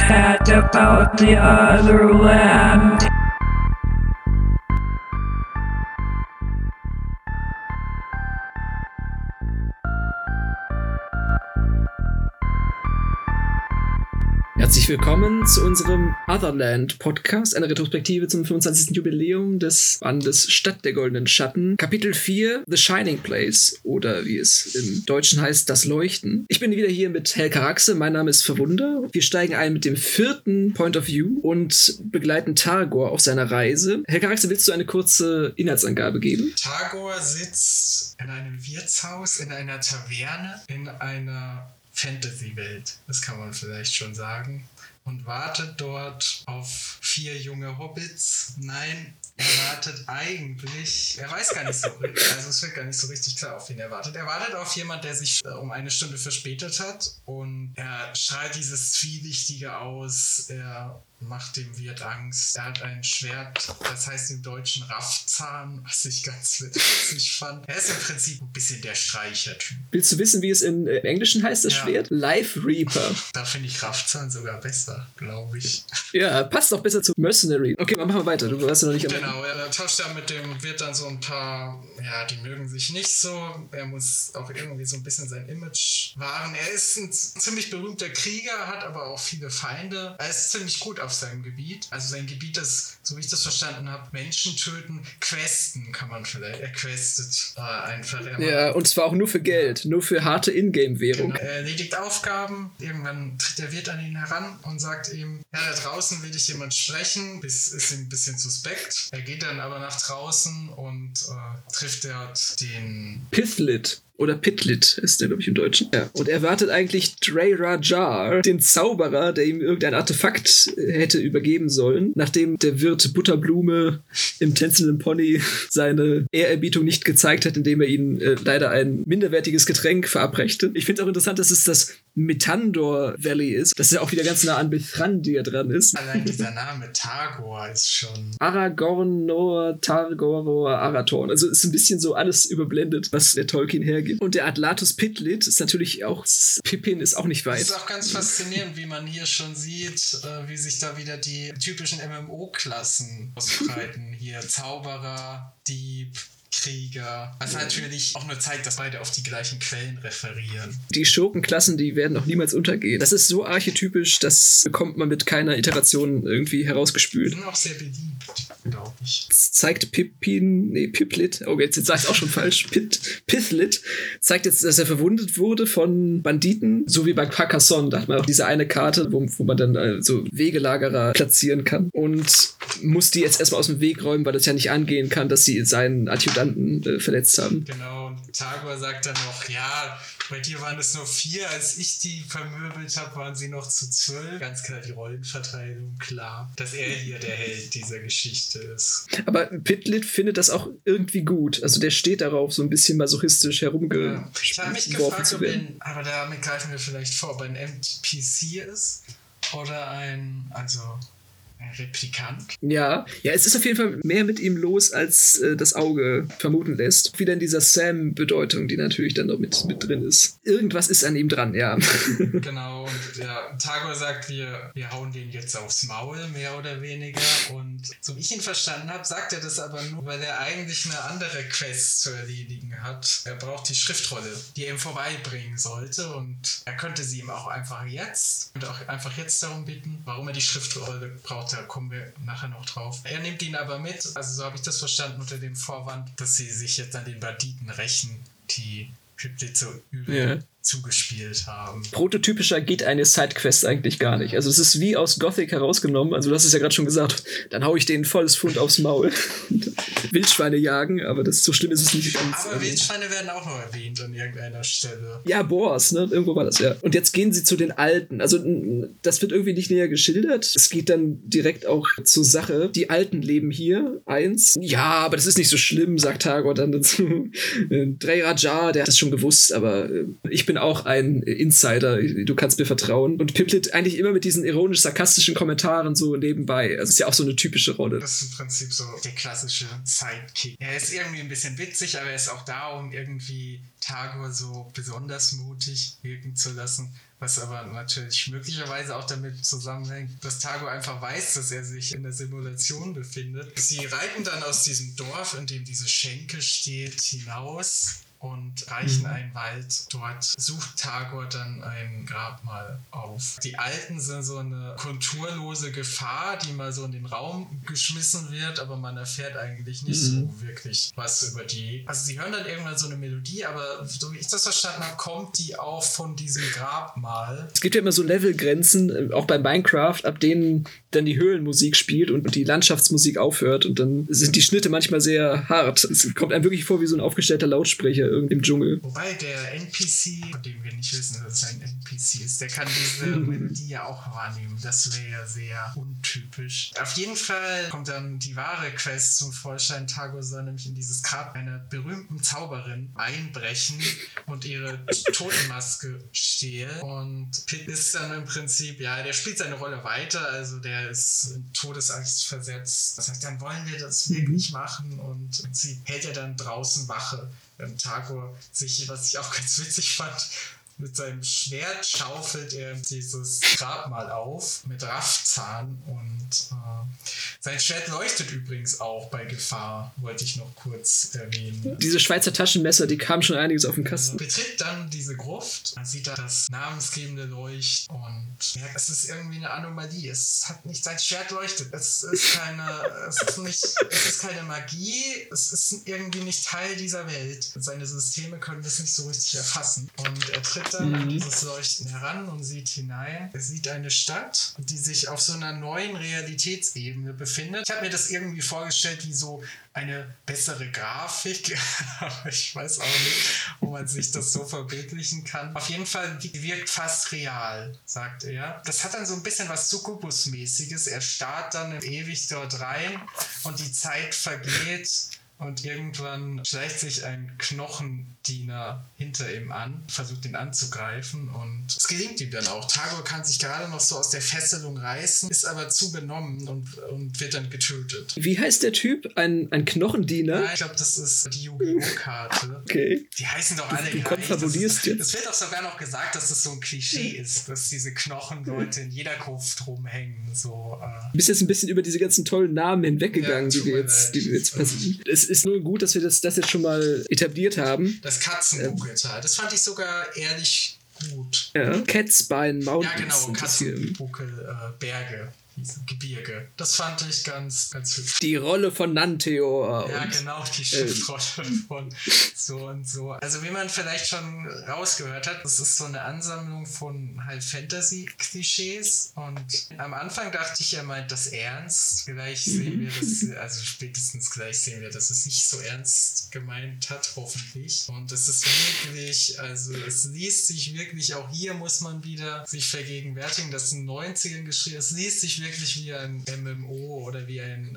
cat about the other land. Willkommen zu unserem Otherland Podcast, einer Retrospektive zum 25. Jubiläum des Bandes Stadt der Goldenen Schatten. Kapitel 4, The Shining Place oder wie es im Deutschen heißt, Das Leuchten. Ich bin wieder hier mit Helka Raxe, mein Name ist Verwunder. Wir steigen ein mit dem vierten Point of View und begleiten Targor auf seiner Reise. Helka Raxe, willst du eine kurze Inhaltsangabe geben? Targor sitzt in einem Wirtshaus, in einer Taverne, in einer Fantasy-Welt, das kann man vielleicht schon sagen, und wartet dort auf vier junge Hobbits. Nein, er wartet eigentlich, er weiß gar nicht so richtig, also es wird gar nicht so richtig klar, auf wen er wartet. Er wartet auf jemand, der sich äh, um eine Stunde verspätet hat und er schreit dieses Zwielichtige aus, er macht dem Wirt Angst. Er hat ein Schwert, das heißt im Deutschen Raffzahn, was ich ganz witzig fand. Er ist im Prinzip ein bisschen der Streichertyp. Willst du wissen, wie es im äh, Englischen heißt, das Ja. Schwert? Life Reaper. Da finde ich Raffzahn sogar besser, glaube ich. Ja, passt auch besser zu Mercenary. Okay, machen wir weiter. Du warst ja noch nicht Genau, er tauscht da mit dem Wirt dann so ein paar, ja, die mögen sich nicht so. Er muss auch irgendwie so ein bisschen sein Image wahren. Er ist ein ziemlich berühmter Krieger, hat aber auch viele Feinde. Er ist ziemlich gut auf seinem Gebiet. Also sein Gebiet ist, so wie ich das verstanden habe, Menschen töten, questen kann man vielleicht. Er questet äh, einfach. Er Ja, und zwar auch nur für Geld, nur für harte Ingame-Währung. Genau. Er erledigt Aufgaben, irgendwann tritt der Wirt an ihn heran und sagt ihm, ja, da draußen will dich jemand sprechen, bis ist ihm ein bisschen suspekt. Er geht dann aber nach draußen und äh, trifft dort den Pithlit oder Pitlit ist der, glaube ich, im Deutschen. Ja. Und er wartet eigentlich Dre Rajar, den Zauberer, der ihm irgendein Artefakt äh, hätte übergeben sollen, nachdem der Wirt Butterblume im tänzelnden Pony seine Ehrerbietung nicht gezeigt hat, indem er ihnen äh, leider ein minderwertiges Getränk verabreichte. Ich finde es auch interessant, dass es das Metandor Valley ist, dass er auch wieder ganz nah an Bithrandir dran ist. Allein dieser Name Tagor ist schon. Aragorn, Noor, Targoror, Arathorn. Also ist ein bisschen so alles überblendet, was der Tolkien hergibt. Und der Atlatus Pitlit ist natürlich auch, Pippin ist auch nicht Es weit. ist auch ganz faszinierend, wie man hier schon sieht, äh, wie sich da wieder die typischen MMO-Klassen ausbreiten. Hier Zauberer, Dieb, Krieger. Was natürlich auch nur zeigt, dass beide auf die gleichen Quellen referieren. Die Schurkenklassen, die werden auch niemals untergehen. Das ist so archetypisch, das bekommt man mit keiner Iteration irgendwie Die herausgespült. sind auch sehr beliebt, glaube ich. Das zeigt Pippin, nee, Piplit, oh, jetzt, jetzt sag ich auch schon falsch, Pit, Pithlit, zeigt jetzt, dass er verwundet wurde von Banditen, so wie bei Carcassonne, da hat man auch diese eine Karte, wo, wo man dann äh, so Wegelagerer platzieren kann und muss die jetzt erstmal aus dem Weg räumen, weil das ja nicht angehen kann, dass sie seinen Adjutanten äh, verletzt haben. Genau, und Tagor sagt dann noch, ja, bei dir waren es nur vier, als ich die vermöbelt habe, waren sie noch zu zwölf. Ganz klar die Rollenverteilung, klar, dass er hier der Held dieser Geschichte ist. Aber Pithlit findet das auch irgendwie gut. Also der steht darauf, so ein bisschen masochistisch Ja. Ich habe mich gefragt, ob ein, aber damit greifen wir vielleicht vor, ob ein NPC ist oder ein, also Replikant. Ja, ja, es ist auf jeden Fall mehr mit ihm los, als äh, das Auge vermuten lässt. Wieder in dieser Sam-Bedeutung, die natürlich dann noch mit, mit drin ist. Irgendwas ist an ihm dran, ja. Genau, und ja, Tagor sagt, wir, wir hauen den jetzt aufs Maul, mehr oder weniger. Und so wie ich ihn verstanden habe, sagt er das aber nur, weil er eigentlich eine andere Quest zu erledigen hat. Er braucht die Schriftrolle, die er ihm vorbeibringen sollte. Und er könnte sie ihm auch einfach jetzt und auch einfach jetzt darum bitten, warum er die Schriftrolle braucht. Da kommen wir nachher noch drauf. Er nimmt ihn aber mit, also so habe ich das verstanden, unter dem Vorwand, dass sie sich jetzt an den Banditen rächen, die Piplit so übel Ja. Zugespielt haben. Prototypischer geht eine Sidequest eigentlich gar nicht. Also es ist wie aus Gothic herausgenommen. Also du hast es ja gerade schon gesagt. Dann hau ich den volles Pfund aufs Maul. Wildschweine jagen, aber das so schlimm ist es nicht. ganz. Aber Also- Wildschweine werden auch noch erwähnt an irgendeiner Stelle. Ja, Boars, ne? Irgendwo war das, ja. Und jetzt gehen sie zu den Alten. Also, das wird irgendwie nicht näher geschildert. Es geht dann direkt auch zur Sache. Die Alten leben hier. Eins. Ja, aber das ist nicht so schlimm, sagt Tagor dann dazu. Äh, Drey Rajar, der hat das schon gewusst, aber äh, ich bin auch ein Insider, du kannst mir vertrauen. Und Piplet eigentlich immer mit diesen ironisch-sarkastischen Kommentaren so nebenbei. Also ist ja auch so eine typische Rolle. Das ist im Prinzip so der klassische Sidekick. Er ist irgendwie ein bisschen witzig, aber er ist auch da, um irgendwie Tagor so besonders mutig wirken zu lassen. Was aber natürlich möglicherweise auch damit zusammenhängt, dass Tago einfach weiß, dass er sich in der Simulation befindet. Sie reiten dann aus diesem Dorf, in dem diese Schenke steht, hinaus und reichen einen Wald. Dort sucht Tagor dann ein Grabmal auf. Die Alten sind so eine konturlose Gefahr, die mal so in den Raum geschmissen wird, aber man erfährt eigentlich nicht Mhm. so wirklich was über die. Also sie hören dann irgendwann so eine Melodie, aber so wie ich das verstanden habe, kommt die auch von diesem Grabmal. Es gibt ja immer so Levelgrenzen, äh, auch bei Minecraft, ab denen dann die Höhlenmusik spielt und die Landschaftsmusik aufhört und dann sind die Schnitte manchmal sehr hart. Es kommt einem wirklich vor wie so ein aufgestellter Lautsprecher im Dschungel. Wobei der NPC, von dem wir nicht wissen, dass es ein NPC ist, der kann diese Melodie ja auch wahrnehmen. Das wäre ja sehr untypisch. Auf jeden Fall kommt dann die wahre Quest zum Vorschein. Tago soll nämlich in dieses Grab einer berühmten Zauberin einbrechen und ihre Totenmaske stehlen. Und Pit ist dann im Prinzip, ja, der spielt seine Rolle weiter. Also der ist in Todesangst versetzt. Das heißt, dann wollen wir das wirklich machen und sie hält ja dann draußen Wache ähm, Tago sich, was ich auch ganz witzig fand, mit seinem Schwert schaufelt er dieses Grabmal auf mit Raffzahn und äh, sein Schwert leuchtet übrigens auch bei Gefahr, wollte ich noch kurz erwähnen. Diese Schweizer Taschenmesser, die kamen schon einiges auf den Kasten. Betritt dann diese Gruft, man sieht da das namensgebende Leucht und merkt, es ist irgendwie eine Anomalie. Es hat nicht, sein Schwert leuchtet. Es ist keine, es ist nicht, es ist keine Magie. Es ist irgendwie nicht Teil dieser Welt. Seine Systeme können das nicht so richtig erfassen. Und er tritt dann an dieses Leuchten heran und sieht hinein. Er sieht eine Stadt, die sich auf so einer neuen Realitätsebene befindet. Ich habe mir das irgendwie vorgestellt wie so eine bessere Grafik, aber ich weiß auch nicht, wo man sich das so verbildlichen kann. Auf jeden Fall die wirkt fast real, sagt er. Das hat dann so ein bisschen was Succubus-mäßiges. Er starrt dann ewig dort rein und die Zeit vergeht. Und irgendwann schleicht sich ein Knochendiener hinter ihm an, versucht ihn anzugreifen und es gelingt ihm dann auch. Tagor kann sich gerade noch so aus der Fesselung reißen, ist aber zu benommen und, und wird dann getötet. Wie heißt der Typ? Ein, ein Knochendiener? Ja, ich glaube, das ist die Yu-Gi-Oh! Karte. Okay. Die heißen doch alle Du gleich. konfabulierst Das ist- jetzt. Es wird doch sogar noch gesagt, dass es so ein Klischee ist, dass diese Knochenleute in jeder Gruft rumhängen. So, äh, Du bist jetzt ein bisschen über diese ganzen tollen Namen hinweggegangen, Ja, die wir jetzt, die wir jetzt passieren. Es ist nur gut, dass wir das, das jetzt schon mal etabliert haben. das Katzenbuckeltal. Das fand ich sogar ehrlich gut. Ja. Catspine Mountains. Ja, genau. Katzenbuckel, äh, Berge, Gebirge. Das fand ich ganz, ganz hübsch. Die Rolle von Nanteor. Ja, und genau, die Schriftrolle von so und so. Also wie man vielleicht schon rausgehört hat, das ist so eine Ansammlung von halt Fantasy-Klischees und am Anfang dachte ich, er meint das ernst. Gleich sehen wir das, also spätestens gleich sehen wir, dass es nicht so ernst gemeint hat, hoffentlich. Und es ist wirklich, also es liest sich wirklich, auch hier muss man wieder sich vergegenwärtigen, das in den 90ern geschrieben, es liest sich wirklich wie ein MMO oder wie ein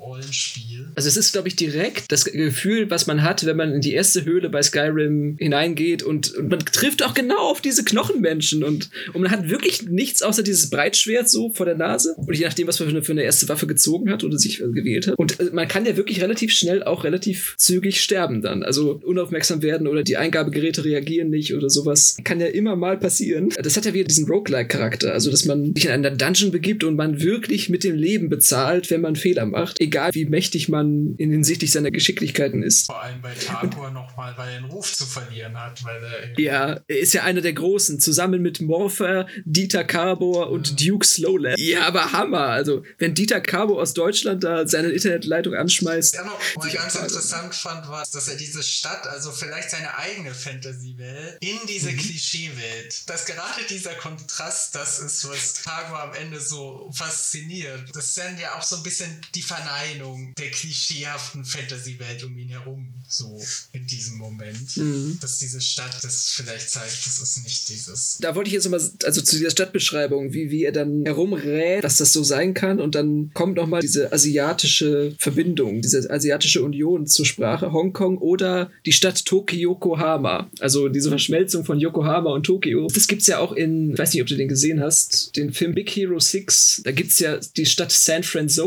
High-Fantasy-Rollenspiel. Also es ist, glaube ich, direkt das Gefühl, was man hat, wenn man in die erste Höhle bei Skyrim hineingeht und, und man trifft auch genau auf diese Knochenmenschen und, und man hat wirklich nichts außer dieses Breitschwert so vor der Nase und je nachdem, was man für eine, für eine erste Waffe gezogen hat oder sich äh, gewählt hat. Und äh, man kann ja wirklich relativ schnell auch relativ zügig sterben dann. Also unaufmerksam werden oder die Eingabegeräte reagieren nicht oder sowas. Kann ja immer mal passieren. Das hat ja wieder diesen Roguelike-Charakter. Also, dass man sich in einen Dungeon begibt und man wirklich mit dem Leben bezahlt, wenn man Fehler macht. Egal wie mächtig man in hinsichtlich seiner Geschicklichkeiten ist. Vor allem bei Tagor nochmal, weil er einen Ruf zu verlieren hat, weil er Ja, er ist ja einer der Großen, zusammen mit Morpher, Dieter Carbor und Duke Slowland. Ja, aber Hammer. Also, wenn Dieter Carbor aus Deutschland da seine Internetleitung anschmeißt. Ja, noch mal ganz interessant fand, war, dass er diese Stadt, also vielleicht seine eigene Fantasy-Welt, in diese Klischee-Welt, dass gerade dieser Kontrast das ist, was Tagor am Ende so fasziniert. Das sind ja auch so ein bisschen die Verneinung Erscheinung der klischeehaften Fantasy-Welt um ihn herum, so in diesem Moment. Mhm. Dass diese Stadt das vielleicht zeigt, das ist nicht dieses. Da wollte ich jetzt nochmal, also zu dieser Stadtbeschreibung, wie, wie er dann herumrät, dass das so sein kann und dann kommt nochmal diese asiatische Verbindung, diese asiatische Union zur Sprache, Hongkong oder die Stadt Tokio-Yokohama, also diese Verschmelzung von Yokohama und Tokio. Das gibt's ja auch in, ich weiß nicht, ob du den gesehen hast, den Film Big Hero 6, da gibt's ja die Stadt San Francisco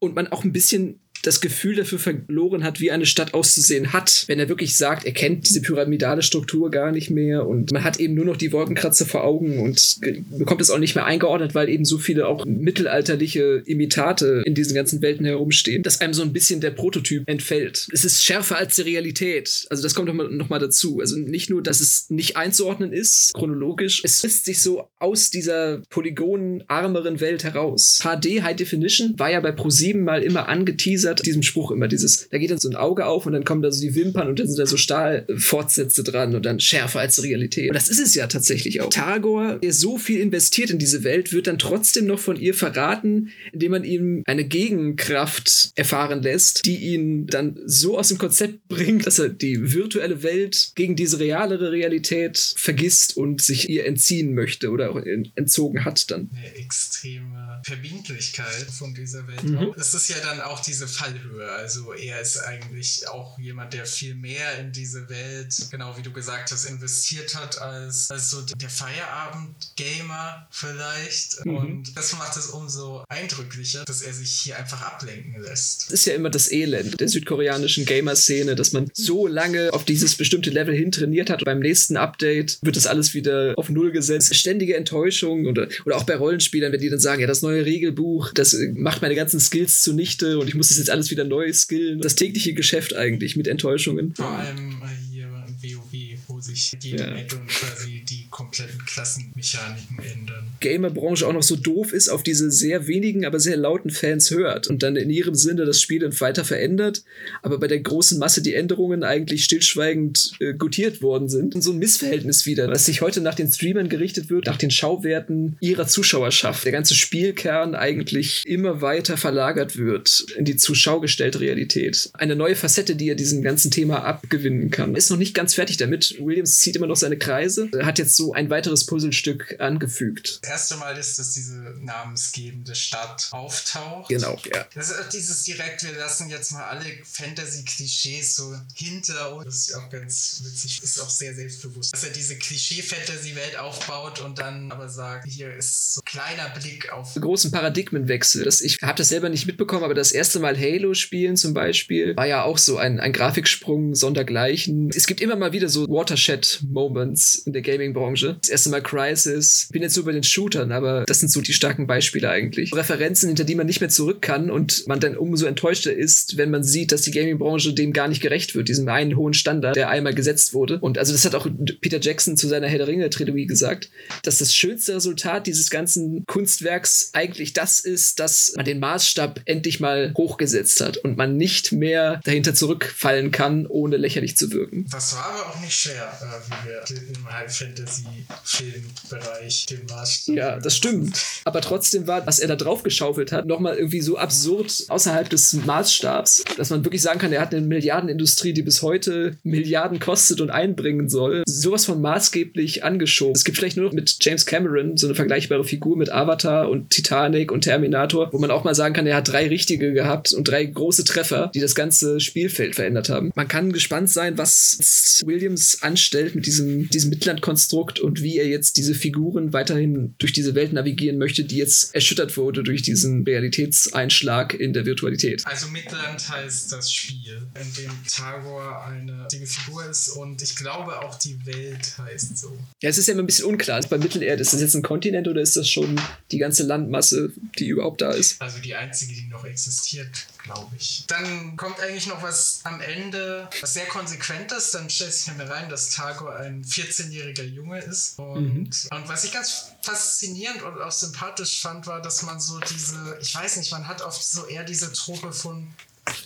und man auch ein bisschen bisschen das Gefühl dafür verloren hat, wie eine Stadt auszusehen hat, wenn er wirklich sagt, er kennt diese pyramidale Struktur gar nicht mehr und man hat eben nur noch die Wolkenkratzer vor Augen und bekommt es auch nicht mehr eingeordnet, weil eben so viele auch mittelalterliche Imitate in diesen ganzen Welten herumstehen, dass einem so ein bisschen der Prototyp entfällt. Es ist schärfer als die Realität. Also das kommt noch mal, noch mal dazu. Also nicht nur, dass es nicht einzuordnen ist, chronologisch, es frisst sich so aus dieser polygonarmeren Welt heraus. HD High Definition war ja bei Pro7 mal immer angeteasert, diesem Spruch immer dieses, da geht dann so ein Auge auf und dann kommen da so die Wimpern und dann sind da so Stahlfortsätze dran und dann schärfer als die Realität. Und das ist es ja tatsächlich auch. Targor, der so viel investiert in diese Welt, wird dann trotzdem noch von ihr verraten, indem man ihm eine Gegenkraft erfahren lässt, die ihn dann so aus dem Konzept bringt, dass er die virtuelle Welt gegen diese realere Realität vergisst und sich ihr entziehen möchte oder auch entzogen hat dann. Eine extreme Verbindlichkeit von dieser Welt. Mhm. Es ist ja dann auch diese Fallhöhe. Also er ist eigentlich auch jemand, der viel mehr in diese Welt, genau wie du gesagt hast, investiert hat als, als so der Feierabend-Gamer vielleicht. Mhm. Und das macht es umso eindrücklicher, dass er sich hier einfach ablenken lässt. Das ist ja immer das Elend der südkoreanischen Gamer-Szene, dass man so lange auf dieses bestimmte Level hin trainiert hat. Beim nächsten Update wird das alles wieder auf Null gesetzt. Ständige Enttäuschung oder, oder auch bei Rollenspielern, wenn die dann sagen, ja, das neue Regelbuch, das macht meine ganzen Skills zunichte und ich muss das jetzt alles wieder neu skillen. Das tägliche Geschäft eigentlich mit Enttäuschungen. Vor allem äh, hier im WoW, wo sich jede Ja. Add-on quasi die kompletten Klassenmechaniken ändern. Gamerbranche auch noch so doof ist, auf diese sehr wenigen, aber sehr lauten Fans hört und dann in ihrem Sinne das Spiel dann weiter verändert, aber bei der großen Masse die Änderungen eigentlich stillschweigend äh, gutiert worden sind. Und so ein Missverhältnis wieder, was sich heute nach den Streamern gerichtet wird, nach den Schauwerten ihrer Zuschauerschaft. Der ganze Spielkern eigentlich immer weiter verlagert wird in die zur Schau gestellte Realität. Eine neue Facette, die er diesem ganzen Thema abgewinnen kann. Ist noch nicht ganz fertig damit. Williams zieht immer noch seine Kreise. Er hat jetzt so ein weiteres Puzzlestück angefügt. Das erste Mal ist, dass diese namensgebende Stadt auftaucht. Genau, ja. Das ist auch dieses direkt, wir lassen jetzt mal alle Fantasy-Klischees so hinter uns. Das ist auch ganz witzig. Ist auch sehr selbstbewusst. Dass er diese Klischee-Fantasy-Welt aufbaut und dann aber sagt, hier ist so ein kleiner Blick auf großen Paradigmenwechsel. Das, ich habe das selber nicht mitbekommen, aber das erste Mal Halo spielen zum Beispiel war ja auch so ein, ein Grafiksprung sondergleichen. Es gibt immer mal wieder so Watershed-Moments in der Gaming-Branche. Das erste Mal Crisis. Bin jetzt so bei den Shootern, aber das sind so die starken Beispiele eigentlich. Referenzen, hinter die man nicht mehr zurück kann und man dann umso enttäuschter ist, wenn man sieht, dass die Gaming-Branche dem gar nicht gerecht wird, diesem einen hohen Standard, der einmal gesetzt wurde. Und also das hat auch Peter Jackson zu seiner Herr der Ringe-Trilogie gesagt, dass das schönste Resultat dieses ganzen Kunstwerks eigentlich das ist, dass man den Maßstab endlich mal hochgesetzt hat und man nicht mehr dahinter zurückfallen kann, ohne lächerlich zu wirken. Das war aber auch nicht schwer, äh, wie wir im High-Fantasy-Filmbereich den Maßstab. Ja, das stimmt. Aber trotzdem war, was er da drauf geschaufelt hat, nochmal irgendwie so absurd außerhalb des Maßstabs, dass man wirklich sagen kann, er hat eine Milliardenindustrie, die bis heute Milliarden kostet und einbringen soll. Sowas von maßgeblich angeschoben. Es gibt vielleicht nur noch mit James Cameron so eine vergleichbare Figur mit Avatar und Titanic und Terminator, wo man auch mal sagen kann, er hat drei richtige gehabt und drei große Treffer, die das ganze Spielfeld verändert haben. Man kann gespannt sein, was Williams anstellt mit diesem, diesem Mittellandkonstrukt und wie er jetzt diese Figuren weiterhin durch diese Welt navigieren möchte, die jetzt erschüttert wurde durch diesen Realitätseinschlag in der Virtualität. Also Midland heißt das Spiel, in dem Tagor eine Figur ist und ich glaube auch die Welt heißt so. Ja, es ist ja immer ein bisschen unklar. Bei Mittelerde, ist das jetzt ein Kontinent oder ist das schon die ganze Landmasse, die überhaupt da ist? Also die einzige, die noch existiert, glaube ich. Dann kommt eigentlich noch was am Ende, was sehr konsequent ist. Dann stellt sich mir rein, dass Tagor ein 14-jähriger Junge ist. Und, Mhm. und was ich ganz faszinierend und auch sympathisch fand, war, dass man so diese, ich weiß nicht, man hat oft so eher diese Truppe von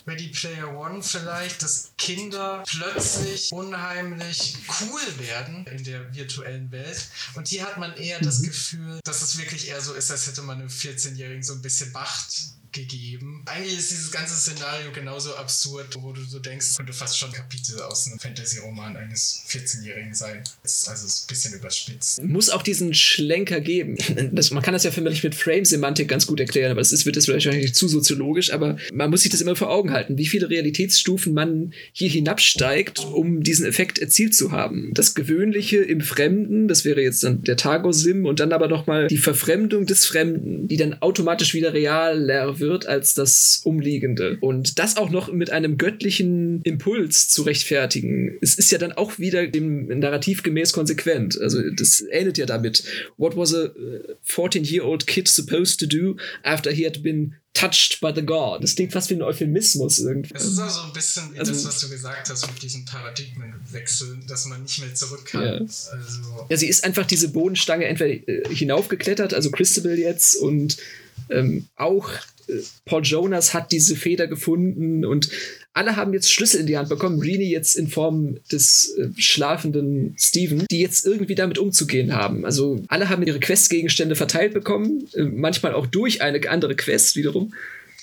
Ready Player One vielleicht, dass Kinder plötzlich unheimlich cool werden in der virtuellen Welt. Und hier hat man eher das Gefühl, dass es wirklich eher so ist, als hätte man einem 14-Jährigen so ein bisschen Macht gegeben. Eigentlich ist dieses ganze Szenario genauso absurd, wo du so denkst, könnte fast schon Kapitel aus einem Fantasy-Roman eines 14-Jährigen sein. Also es ist ein bisschen überspitzt. Muss auch diesen Schlenker geben. Das, man kann das ja für mit Frame-Semantik ganz gut erklären, aber es ist, wird jetzt wahrscheinlich zu soziologisch, aber man muss sich das immer vor Augen halten, wie viele Realitätsstufen man hier hinabsteigt, um diesen Effekt erzielt zu haben. Das Gewöhnliche im Fremden, das wäre jetzt dann der Tago-Sim und dann aber nochmal die Verfremdung des Fremden, die dann automatisch wieder realer wird als das Umliegende. Und das auch noch mit einem göttlichen Impuls zu rechtfertigen. Es ist ja dann auch wieder dem Narrativ gemäß konsequent. Also das ähnelt ja damit. What was a 14-year-old kid supposed to do after he had been touched by the god. Das klingt fast wie ein Euphemismus irgendwie. Es ist auch so ein bisschen wie Also- das, was du gesagt hast mit diesem Paradigmenwechsel, dass man nicht mehr zurück kann. Ja. Also, Ja, sie ist einfach diese Bodenstange entweder äh, hinaufgeklettert, also Christabel jetzt, und ähm, auch äh, Paul Jonas hat diese Feder gefunden und alle haben jetzt Schlüssel in die Hand bekommen. Reenie jetzt in Form des äh, schlafenden Steven, die jetzt irgendwie damit umzugehen haben. Also alle haben ihre Questgegenstände verteilt bekommen, äh, manchmal auch durch eine andere Quest wiederum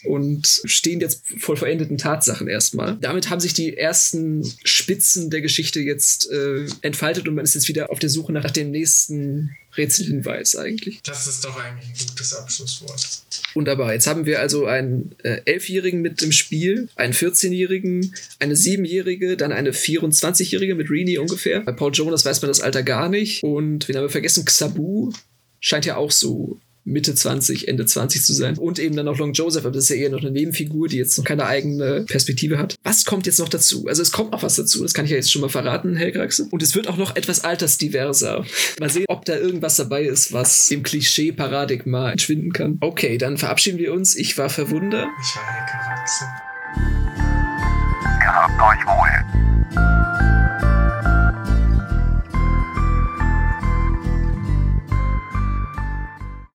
und stehen jetzt vor verendeten Tatsachen erstmal. Damit haben sich die ersten Spitzen der Geschichte jetzt äh, entfaltet und man ist jetzt wieder auf der Suche nach dem nächsten Rätselhinweis eigentlich. das ist doch eigentlich ein gutes Abschlusswort. Wunderbar. Jetzt haben wir also einen äh, Elfjährigen mit im Spiel, einen 14-Jährigen, eine Siebenjährige, dann eine 24-Jährige mit Reenie ungefähr. Bei Paul Jonas weiß man das Alter gar nicht. Und wen haben wir vergessen? Xabu scheint ja auch so Mitte 20, Ende 20 zu sein. Und eben dann noch Long Joseph, aber das ist ja eher noch eine Nebenfigur, die jetzt noch keine eigene Perspektive hat. Was kommt jetzt noch dazu? Also es kommt noch was dazu, das kann ich ja jetzt schon mal verraten, Helgraxe. Und es wird auch noch etwas altersdiverser. Mal sehen, ob da irgendwas dabei ist, was im Klischee-Paradigma entschwinden kann. Okay, dann verabschieden wir uns. Ich war verwundert. Ich war Hellkraxe. Ihr habt euch wohl.